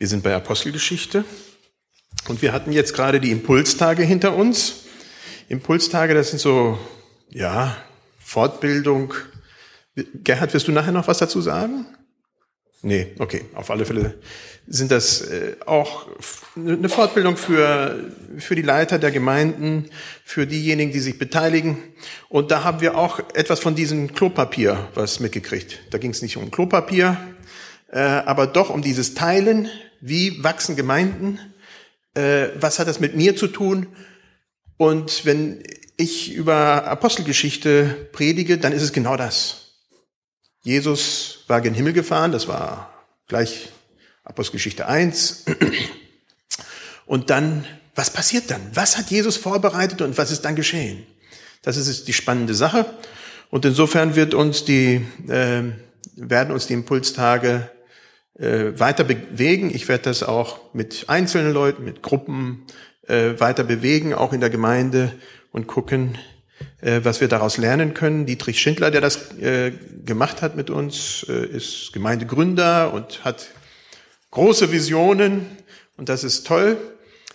Wir sind bei Apostelgeschichte und wir hatten jetzt gerade die Impulstage hinter uns. Impulstage, das sind so, ja, Fortbildung. Gerhard, wirst du nachher noch was dazu sagen? Nee, okay, auf alle Fälle sind das äh, auch eine Fortbildung für, für die Leiter der Gemeinden, für diejenigen, die sich beteiligen. Und da haben wir auch etwas von diesem Klopapier was mitgekriegt. Da ging es nicht um Klopapier, aber doch um dieses Teilen. Wie wachsen Gemeinden? Äh, was hat das mit mir zu tun? Und wenn ich über Apostelgeschichte predige, dann ist es genau das. Jesus war gen Himmel gefahren, das war gleich Apostelgeschichte 1. Und dann, was passiert dann? Was hat Jesus vorbereitet und was ist dann geschehen? Das ist die spannende Sache. Und insofern wird uns die, äh, werden uns die Impulstage äh, weiter bewegen. Ich werde das auch mit einzelnen Leuten, mit Gruppen äh, weiter bewegen, auch in der Gemeinde und gucken, äh, was wir daraus lernen können. Dietrich Schindler, der das äh, gemacht hat mit uns, äh, ist Gemeindegründer und hat große Visionen und das ist toll,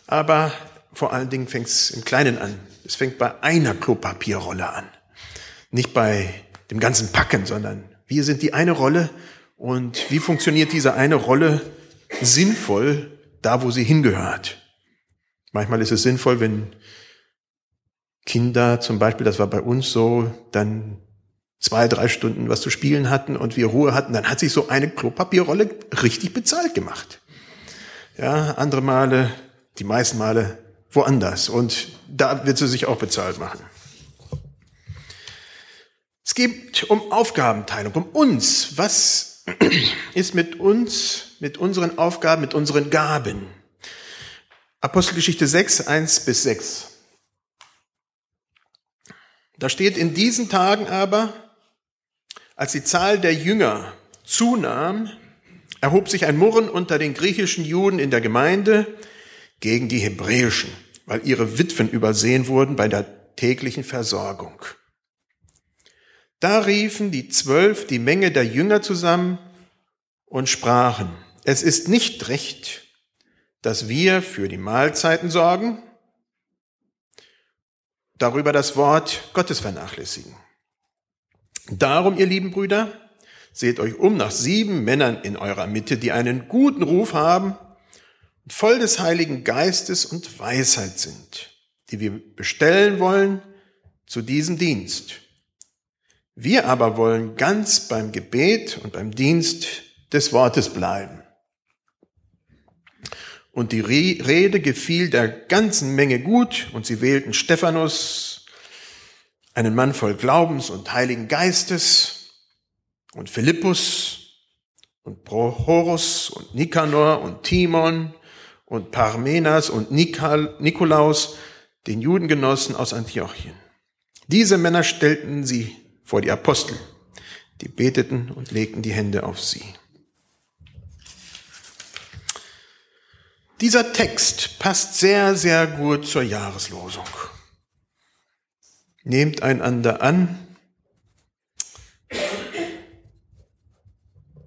aber vor allen Dingen fängt es im Kleinen an. Es fängt bei einer Klopapierrolle an. Nicht bei dem ganzen Packen, sondern wir sind die eine Rolle und wie funktioniert diese eine Rolle sinnvoll da, wo sie hingehört. Manchmal ist es sinnvoll, wenn Kinder zum Beispiel, das war bei uns so, dann zwei, drei Stunden was zu spielen hatten und wir Ruhe hatten, dann hat sich so eine Klopapierrolle richtig bezahlt gemacht. Ja, andere Male, die meisten Male woanders. Und da wird sie sich auch bezahlt machen. Es geht um Aufgabenteilung, um uns. Was ist mit uns, mit unseren Aufgaben, mit unseren Gaben? Apostelgeschichte 6, 1 bis 6. Da steht in diesen Tagen aber, als die Zahl der Jünger zunahm, erhob sich ein Murren unter den griechischen Juden in der Gemeinde gegen die hebräischen, weil ihre Witwen übersehen wurden bei der täglichen Versorgung. Da riefen die Zwölf die Menge der Jünger zusammen und sprachen, es ist nicht recht, dass wir für die Mahlzeiten sorgen, darüber das Wort Gottes vernachlässigen. Darum, ihr lieben Brüder, seht euch um nach sieben Männern in eurer Mitte, die einen guten Ruf haben und voll des Heiligen Geistes und Weisheit sind, die wir bestellen wollen zu diesem Dienst. Wir aber wollen ganz beim Gebet und beim Dienst des Wortes bleiben. Und die Rede gefiel der ganzen Menge gut, und sie wählten Stephanus, einen Mann voll Glaubens und Heiligen Geistes, und Philippus, und Prochorus, und Nikanor, und Timon, und Parmenas, und Nikolaus, den Judengenossen aus Antiochien. Diese Männer stellten sie vor die Apostel, die beteten und legten die Hände auf sie. Dieser Text passt sehr, sehr gut zur Jahreslosung. Nehmt einander an.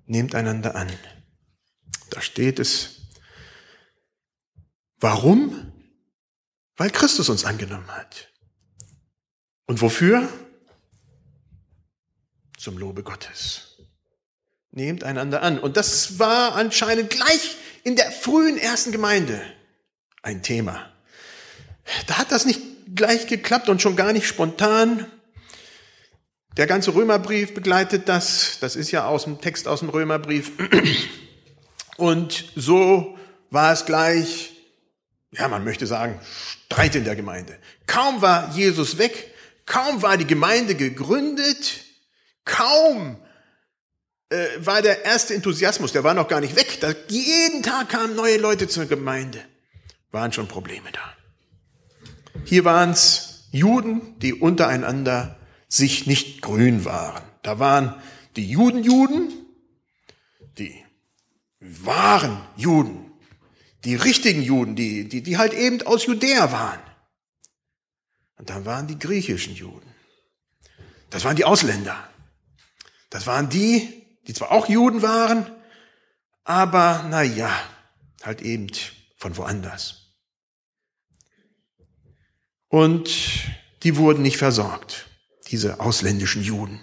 Nehmt einander an. Da steht es. Warum? Weil Christus uns angenommen hat. Und wofür? Zum Lobe Gottes. Nehmt einander an. Und das war anscheinend gleich in der frühen ersten Gemeinde ein Thema. Da hat das nicht gleich geklappt und schon gar nicht spontan. Der ganze Römerbrief begleitet das. Das ist ja aus dem Text aus dem Römerbrief. Und so war es gleich, ja, man möchte sagen, Streit in der Gemeinde. Kaum war Jesus weg, kaum war die Gemeinde gegründet, kaum äh, war der erste Enthusiasmus, der war noch gar nicht weg. Da, jeden Tag kamen neue Leute zur Gemeinde. Waren schon Probleme da. Hier waren es Juden, die untereinander sich nicht grün waren. Da waren die Judenjuden, die wahren Juden, die richtigen Juden, die, die, die halt eben aus Judäa waren. Und dann waren die griechischen Juden. Das waren die Ausländer. Das waren die, die zwar auch Juden waren, aber na ja, halt eben von woanders. Und die wurden nicht versorgt, diese ausländischen Juden.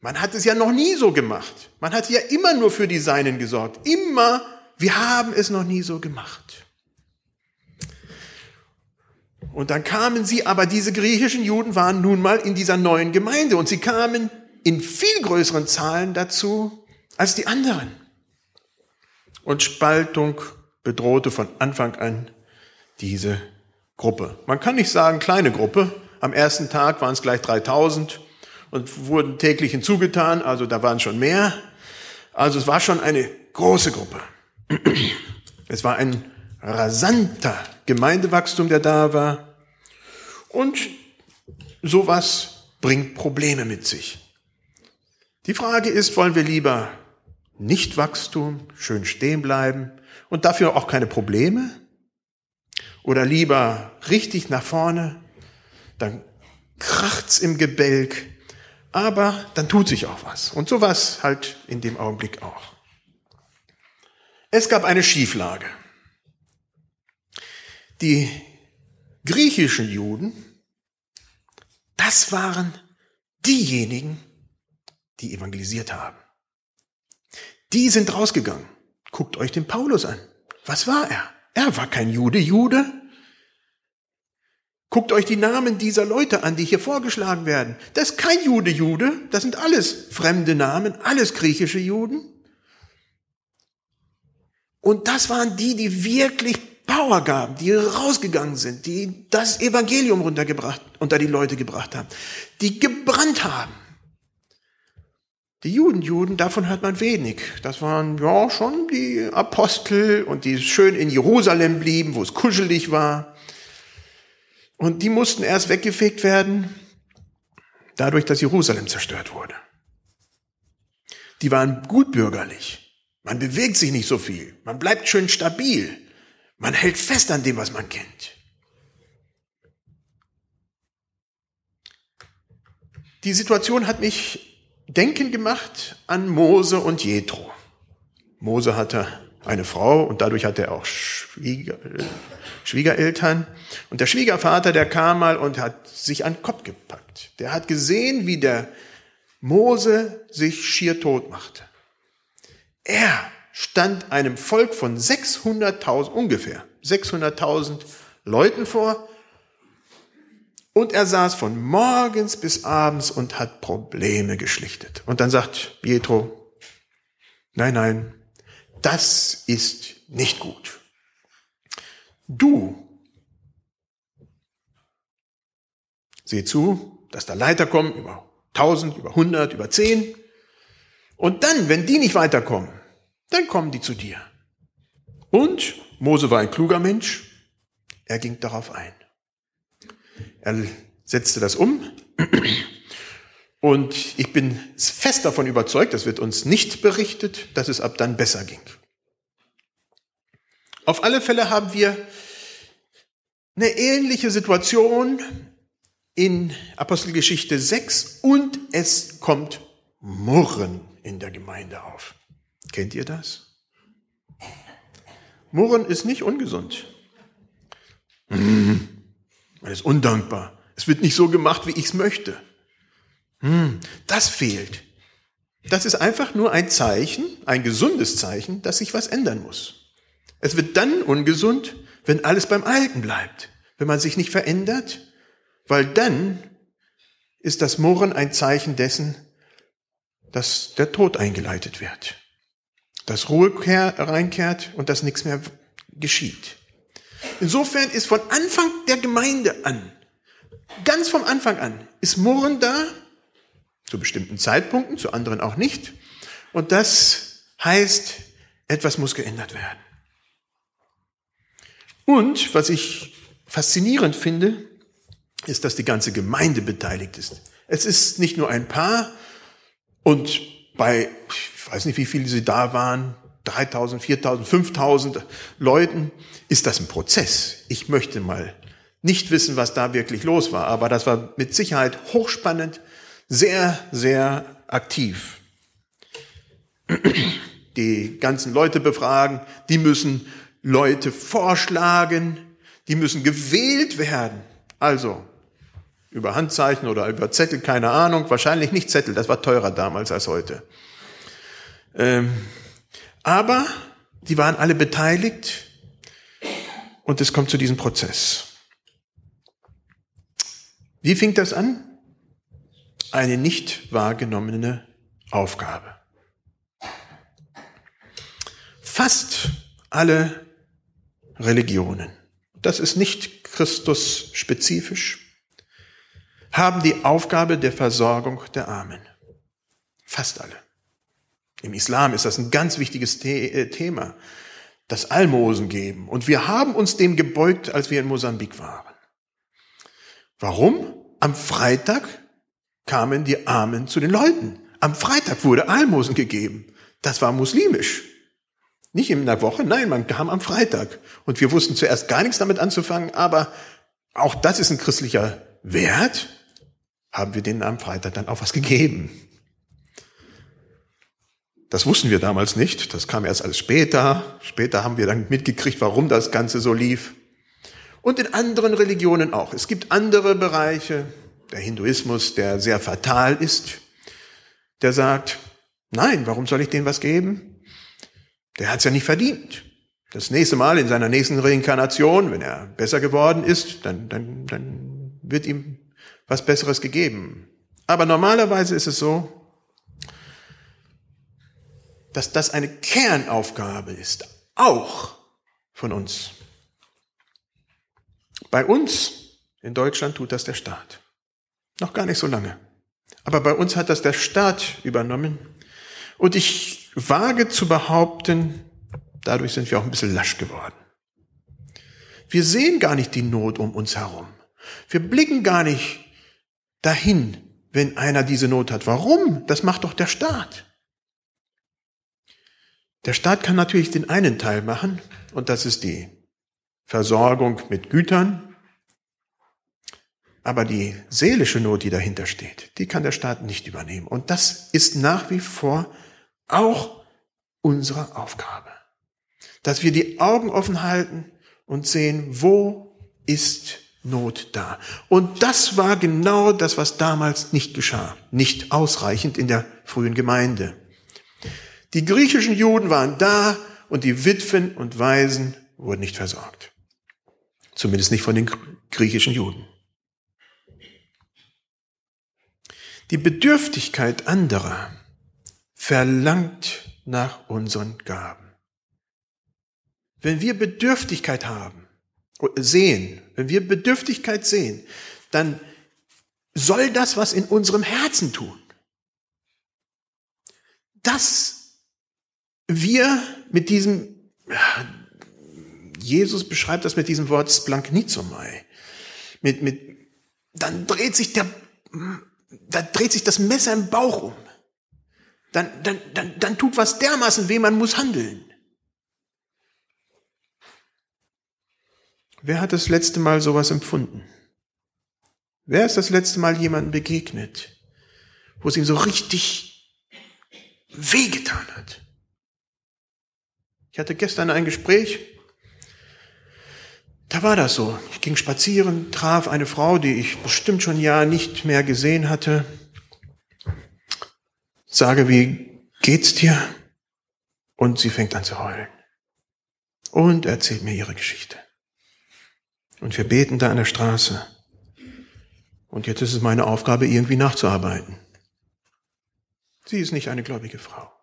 Man hat es ja noch nie so gemacht. Man hat ja immer nur für die Seinen gesorgt. Immer. Wir haben es noch nie so gemacht. Und dann kamen sie, aber diese griechischen Juden waren nun mal in dieser neuen Gemeinde und sie kamen in viel größeren Zahlen dazu als die anderen. Und Spaltung bedrohte von Anfang an diese Gruppe. Man kann nicht sagen kleine Gruppe. Am ersten Tag waren es gleich 3000 und wurden täglich hinzugetan, also da waren schon mehr. Also es war schon eine große Gruppe. Es war ein rasanter Gemeindewachstum, der da war. Und sowas bringt Probleme mit sich. Die Frage ist, wollen wir lieber nicht Wachstum, schön stehen bleiben und dafür auch keine Probleme? Oder lieber richtig nach vorne, dann kracht's im Gebälk, aber dann tut sich auch was. Und sowas halt in dem Augenblick auch. Es gab eine Schieflage. Die griechischen Juden, das waren diejenigen, die evangelisiert haben. Die sind rausgegangen. Guckt euch den Paulus an. Was war er? Er war kein Jude, Jude. Guckt euch die Namen dieser Leute an, die hier vorgeschlagen werden. Das ist kein Jude, Jude. Das sind alles fremde Namen, alles griechische Juden. Und das waren die, die wirklich Power gaben, die rausgegangen sind, die das Evangelium runtergebracht, unter die Leute gebracht haben, die gebrannt haben. Die Juden, Juden, davon hört man wenig. Das waren ja schon die Apostel und die schön in Jerusalem blieben, wo es kuschelig war. Und die mussten erst weggefegt werden, dadurch, dass Jerusalem zerstört wurde. Die waren gutbürgerlich. Man bewegt sich nicht so viel. Man bleibt schön stabil. Man hält fest an dem, was man kennt. Die Situation hat mich denken gemacht an Mose und Jethro. Mose hatte eine Frau und dadurch hatte er auch Schwieger, Schwiegereltern. Und der Schwiegervater, der kam mal und hat sich an den Kopf gepackt. Der hat gesehen, wie der Mose sich schier tot machte. Er stand einem Volk von 600.000, ungefähr 600.000 Leuten vor. Und er saß von morgens bis abends und hat Probleme geschlichtet. Und dann sagt Pietro, nein, nein, das ist nicht gut. Du, seh zu, dass da Leiter kommen über 1000, über 100, über 10. Und dann, wenn die nicht weiterkommen, dann kommen die zu dir. Und Mose war ein kluger Mensch, er ging darauf ein. Er setzte das um und ich bin fest davon überzeugt, das wird uns nicht berichtet, dass es ab dann besser ging. Auf alle Fälle haben wir eine ähnliche Situation in Apostelgeschichte 6 und es kommt Murren in der Gemeinde auf. Kennt ihr das? Murren ist nicht ungesund. Hm, man ist undankbar. Es wird nicht so gemacht, wie ich es möchte. Hm, das fehlt. Das ist einfach nur ein Zeichen, ein gesundes Zeichen, dass sich was ändern muss. Es wird dann ungesund, wenn alles beim Alten bleibt, wenn man sich nicht verändert, weil dann ist das Murren ein Zeichen dessen, dass der Tod eingeleitet wird dass Ruhe reinkehrt und dass nichts mehr geschieht. Insofern ist von Anfang der Gemeinde an, ganz vom Anfang an, ist Murren da, zu bestimmten Zeitpunkten, zu anderen auch nicht. Und das heißt, etwas muss geändert werden. Und was ich faszinierend finde, ist, dass die ganze Gemeinde beteiligt ist. Es ist nicht nur ein Paar und bei, ich weiß nicht, wie viele sie da waren, 3000, 4000, 5000 Leuten, ist das ein Prozess. Ich möchte mal nicht wissen, was da wirklich los war, aber das war mit Sicherheit hochspannend, sehr, sehr aktiv. die ganzen Leute befragen, die müssen Leute vorschlagen, die müssen gewählt werden. Also über Handzeichen oder über Zettel, keine Ahnung, wahrscheinlich nicht Zettel, das war teurer damals als heute. Ähm, aber die waren alle beteiligt und es kommt zu diesem Prozess. Wie fing das an? Eine nicht wahrgenommene Aufgabe. Fast alle Religionen, das ist nicht Christus spezifisch, haben die Aufgabe der Versorgung der Armen. Fast alle. Im Islam ist das ein ganz wichtiges äh, Thema, das Almosen geben. Und wir haben uns dem gebeugt, als wir in Mosambik waren. Warum? Am Freitag kamen die Armen zu den Leuten. Am Freitag wurde Almosen gegeben. Das war muslimisch. Nicht in der Woche, nein, man kam am Freitag. Und wir wussten zuerst gar nichts damit anzufangen, aber auch das ist ein christlicher Wert. Haben wir denen am Freitag dann auch was gegeben. Das wussten wir damals nicht. Das kam erst alles später. Später haben wir dann mitgekriegt, warum das Ganze so lief. Und in anderen Religionen auch. Es gibt andere Bereiche, der Hinduismus, der sehr fatal ist, der sagt, nein, warum soll ich denen was geben? Der hat es ja nicht verdient. Das nächste Mal in seiner nächsten Reinkarnation, wenn er besser geworden ist, dann, dann, dann wird ihm was Besseres gegeben. Aber normalerweise ist es so, dass das eine Kernaufgabe ist, auch von uns. Bei uns in Deutschland tut das der Staat. Noch gar nicht so lange. Aber bei uns hat das der Staat übernommen. Und ich wage zu behaupten, dadurch sind wir auch ein bisschen lasch geworden. Wir sehen gar nicht die Not um uns herum. Wir blicken gar nicht dahin, wenn einer diese Not hat. Warum? Das macht doch der Staat. Der Staat kann natürlich den einen Teil machen, und das ist die Versorgung mit Gütern. Aber die seelische Not, die dahinter steht, die kann der Staat nicht übernehmen. Und das ist nach wie vor auch unsere Aufgabe. Dass wir die Augen offen halten und sehen, wo ist Not da. Und das war genau das, was damals nicht geschah. Nicht ausreichend in der frühen Gemeinde. Die griechischen Juden waren da und die Witwen und Waisen wurden nicht versorgt. Zumindest nicht von den griechischen Juden. Die Bedürftigkeit anderer verlangt nach unseren Gaben. Wenn wir Bedürftigkeit haben, sehen, wenn wir Bedürftigkeit sehen, dann soll das was in unserem Herzen tun. Das wir mit diesem, Jesus beschreibt das mit diesem Wort splanknizomai. Mit, mit, dann dreht sich der, da dreht sich das Messer im Bauch um. Dann, dann, dann, dann tut was dermaßen weh, man muss handeln. Wer hat das letzte Mal sowas empfunden? Wer ist das letzte Mal jemandem begegnet, wo es ihm so richtig wehgetan hat? Ich hatte gestern ein Gespräch, da war das so. Ich ging spazieren, traf eine Frau, die ich bestimmt schon ein Jahr nicht mehr gesehen hatte. Sage, wie geht's dir? Und sie fängt an zu heulen. Und erzählt mir ihre Geschichte. Und wir beten da an der Straße. Und jetzt ist es meine Aufgabe, irgendwie nachzuarbeiten. Sie ist nicht eine gläubige Frau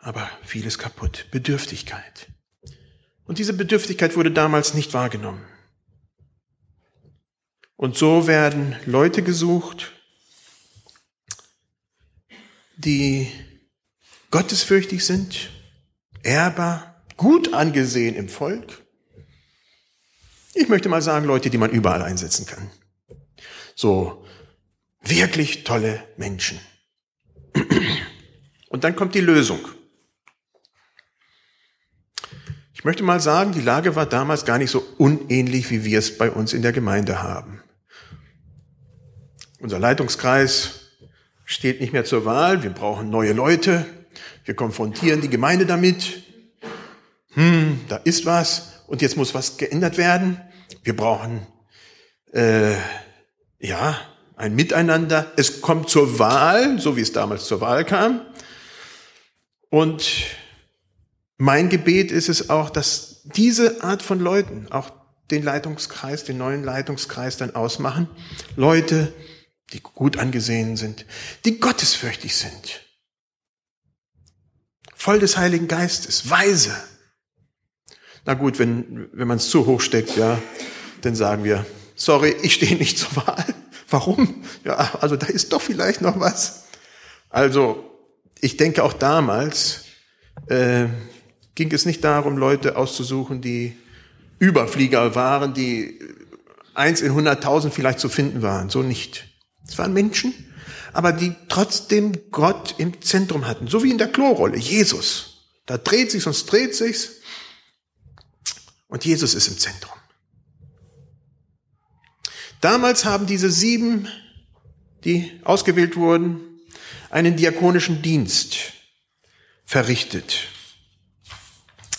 aber vieles kaputt. Bedürftigkeit. Und diese Bedürftigkeit wurde damals nicht wahrgenommen. Und so werden Leute gesucht, die gottesfürchtig sind, ehrbar, gut angesehen im Volk. Ich möchte mal sagen, Leute, die man überall einsetzen kann. So wirklich tolle Menschen. Und dann kommt die Lösung. Ich möchte mal sagen, die Lage war damals gar nicht so unähnlich, wie wir es bei uns in der Gemeinde haben. Unser Leitungskreis steht nicht mehr zur Wahl. Wir brauchen neue Leute. Wir konfrontieren die Gemeinde damit. Hm, da ist was und jetzt muss was geändert werden. Wir brauchen äh, ja ein Miteinander. Es kommt zur Wahl, so wie es damals zur Wahl kam. Und mein Gebet ist es auch, dass diese Art von Leuten auch den Leitungskreis, den neuen Leitungskreis dann ausmachen. Leute, die gut angesehen sind, die gottesfürchtig sind, voll des Heiligen Geistes, weise. Na gut, wenn, wenn man es zu hoch steckt, ja, dann sagen wir, sorry, ich stehe nicht zur Wahl. Warum? Ja, also da ist doch vielleicht noch was. Also, ich denke auch damals äh, ging es nicht darum, Leute auszusuchen, die Überflieger waren, die eins in hunderttausend vielleicht zu finden waren. So nicht. Es waren Menschen, aber die trotzdem Gott im Zentrum hatten. So wie in der Klorolle, Jesus. Da dreht sich's und dreht sich's. Und Jesus ist im Zentrum. Damals haben diese sieben, die ausgewählt wurden, einen diakonischen Dienst verrichtet.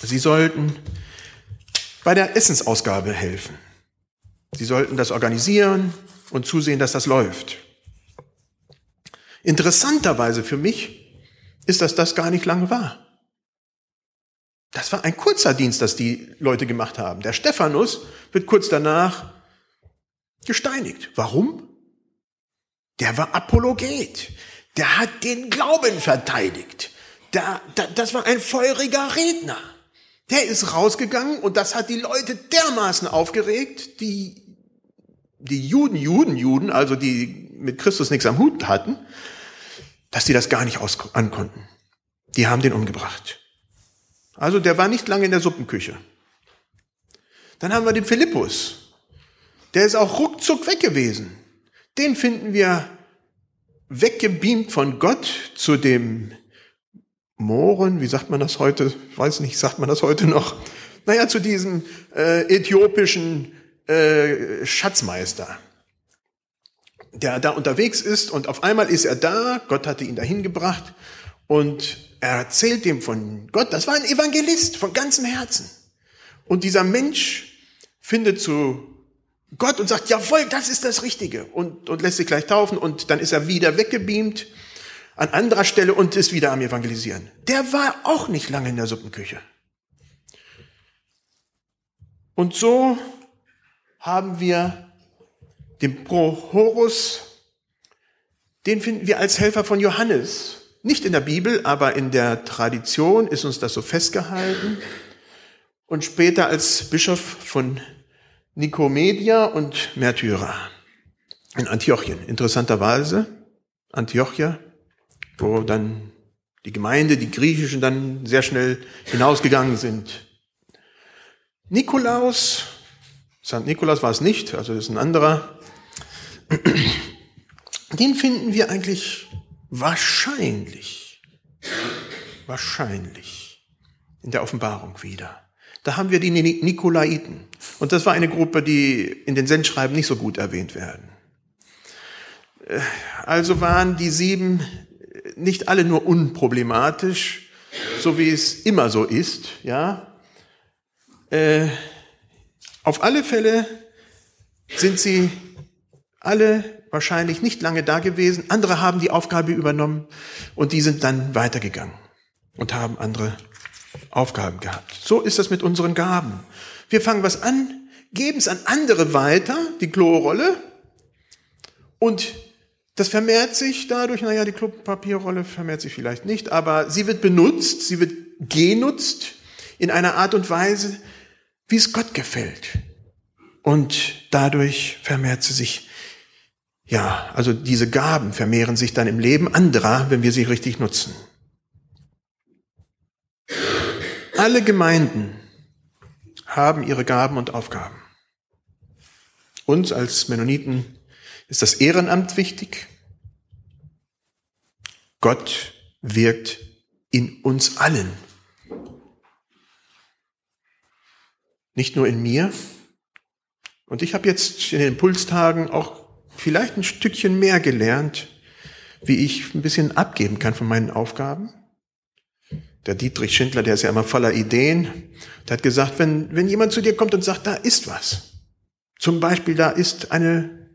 Sie sollten bei der Essensausgabe helfen. Sie sollten das organisieren und zusehen, dass das läuft. Interessanterweise für mich ist, dass das gar nicht lange war. Das war ein kurzer Dienst, das die Leute gemacht haben. Der Stephanus wird kurz danach gesteinigt. Warum? Der war Apologet. Der hat den Glauben verteidigt. Der, der, das war ein feuriger Redner. Der ist rausgegangen und das hat die Leute dermaßen aufgeregt, die, die Juden, Juden, Juden, also die mit Christus nichts am Hut hatten, dass die das gar nicht aus ankonnten. Die haben den umgebracht. Also der war nicht lange in der Suppenküche. Dann haben wir den Philippus. Der ist auch ruckzuck weg gewesen. Den finden wir weggebeamt von Gott zu dem Mohren, wie sagt man das heute? Ich weiß nicht, sagt man das heute noch? Naja, zu diesem äh, äthiopischen äh, Schatzmeister der da unterwegs ist und auf einmal ist er da, Gott hatte ihn dahin gebracht und er erzählt dem von Gott, das war ein Evangelist von ganzem Herzen. Und dieser Mensch findet zu Gott und sagt, jawohl, das ist das Richtige und, und lässt sich gleich taufen und dann ist er wieder weggebeamt an anderer Stelle und ist wieder am Evangelisieren. Der war auch nicht lange in der Suppenküche. Und so haben wir den Prohorus, den finden wir als Helfer von Johannes. Nicht in der Bibel, aber in der Tradition ist uns das so festgehalten. Und später als Bischof von Nikomedia und Märtyrer in Antiochien. Interessanterweise, Antiochia, wo dann die Gemeinde, die Griechischen dann sehr schnell hinausgegangen sind. Nikolaus, St. Nikolaus war es nicht, also das ist ein anderer, den finden wir eigentlich wahrscheinlich, wahrscheinlich in der Offenbarung wieder. Da haben wir die Nikolaiten. Und das war eine Gruppe, die in den Sendschreiben nicht so gut erwähnt werden. Äh, also waren die sieben nicht alle nur unproblematisch, so wie es immer so ist, ja. Äh, auf alle Fälle sind sie alle wahrscheinlich nicht lange da gewesen. Andere haben die Aufgabe übernommen und die sind dann weitergegangen und haben andere Aufgaben gehabt. So ist das mit unseren Gaben. Wir fangen was an, geben es an andere weiter, die Klorolle, und das vermehrt sich dadurch, naja, die Klopapierrolle vermehrt sich vielleicht nicht, aber sie wird benutzt, sie wird genutzt in einer Art und Weise, wie es Gott gefällt. Und dadurch vermehrt sie sich ja, also diese Gaben vermehren sich dann im Leben anderer, wenn wir sie richtig nutzen. Alle Gemeinden haben ihre Gaben und Aufgaben. Uns als Mennoniten ist das Ehrenamt wichtig. Gott wirkt in uns allen. Nicht nur in mir. Und ich habe jetzt in den Impulstagen auch vielleicht ein Stückchen mehr gelernt, wie ich ein bisschen abgeben kann von meinen Aufgaben. Der Dietrich Schindler, der ist ja immer voller Ideen, der hat gesagt, wenn, wenn jemand zu dir kommt und sagt, da ist was, zum Beispiel da ist eine,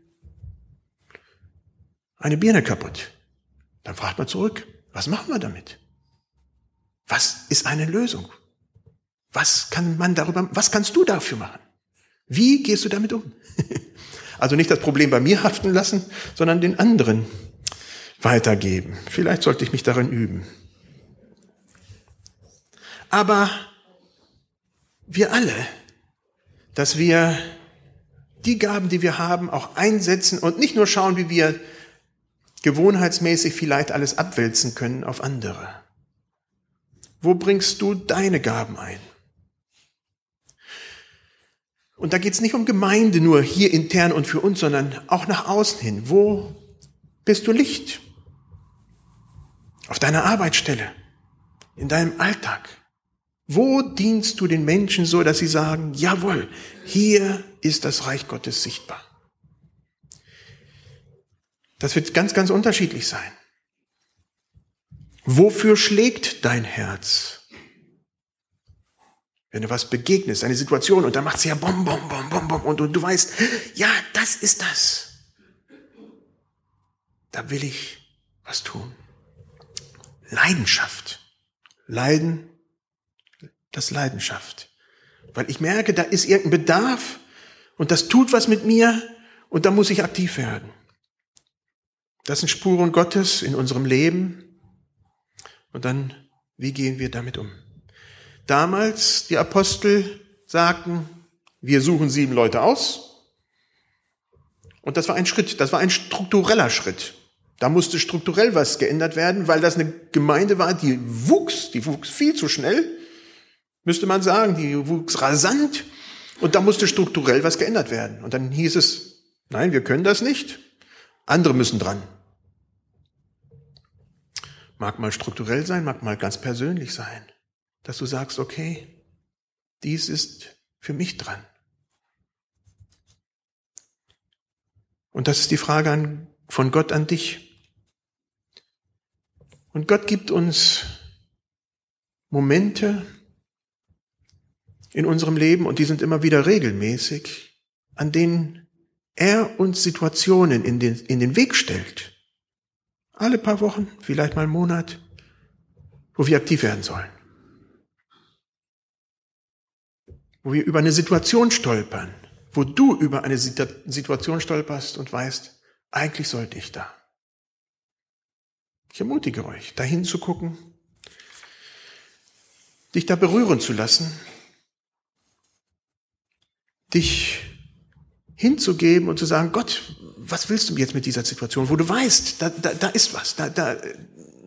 eine Birne kaputt, dann fragt man zurück, was machen wir damit? Was ist eine Lösung? Was kann man darüber, was kannst du dafür machen? Wie gehst du damit um? Also nicht das Problem bei mir haften lassen, sondern den anderen weitergeben. Vielleicht sollte ich mich darin üben. Aber wir alle, dass wir die Gaben, die wir haben, auch einsetzen und nicht nur schauen, wie wir gewohnheitsmäßig vielleicht alles abwälzen können auf andere. Wo bringst du deine Gaben ein? Und da geht es nicht um Gemeinde nur hier intern und für uns, sondern auch nach außen hin. Wo bist du Licht? Auf deiner Arbeitsstelle, in deinem Alltag. Wo dienst du den Menschen so, dass sie sagen, jawohl, hier ist das Reich Gottes sichtbar? Das wird ganz, ganz unterschiedlich sein. Wofür schlägt dein Herz? Wenn du was begegnest, eine Situation, und dann macht sie ja bom, bom, bom, bom, bom, und, und du weißt, ja, das ist das. Da will ich was tun. Leidenschaft. Leiden, das Leidenschaft. Weil ich merke, da ist irgendein Bedarf und das tut was mit mir und da muss ich aktiv werden. Das sind Spuren Gottes in unserem Leben. Und dann, wie gehen wir damit um? damals die Apostel sagten, wir suchen sieben Leute aus. Und das war ein Schritt, das war ein struktureller Schritt. Da musste strukturell was geändert werden, weil das eine Gemeinde war, die wuchs, die wuchs viel zu schnell, müsste man sagen, die wuchs rasant. Und da musste strukturell was geändert werden. Und dann hieß es, nein, wir können das nicht. Andere müssen dran. Mag mal strukturell sein, mag mal ganz persönlich sein dass du sagst, okay, dies ist für mich dran. Und das ist die Frage an, von Gott an dich. Und Gott gibt uns Momente in unserem Leben, und die sind immer wieder regelmäßig, an denen er uns Situationen in den, in den Weg stellt. Alle paar Wochen, vielleicht mal einen Monat, wo wir aktiv werden sollen. wo wir über eine Situation stolpern, wo du über eine Situation stolperst und weißt, eigentlich sollte ich da. Ich ermutige euch, dahin zu gucken, dich da berühren zu lassen, dich hinzugeben und zu sagen, Gott, was willst du jetzt mit dieser Situation, wo du weißt, da, da, da ist was, da, da,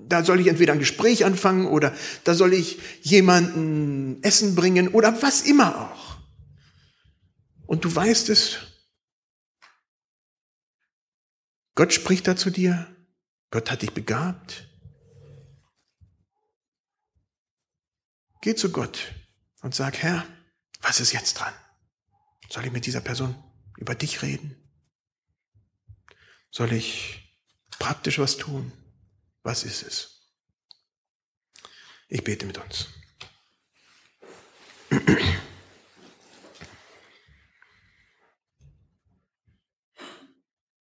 da soll ich entweder ein Gespräch anfangen oder da soll ich jemanden Essen bringen oder was immer auch. Und du weißt es. Gott spricht da zu dir. Gott hat dich begabt. Geh zu Gott und sag, Herr, was ist jetzt dran? Soll ich mit dieser Person über dich reden? Soll ich praktisch was tun? Was ist es? Ich bete mit uns.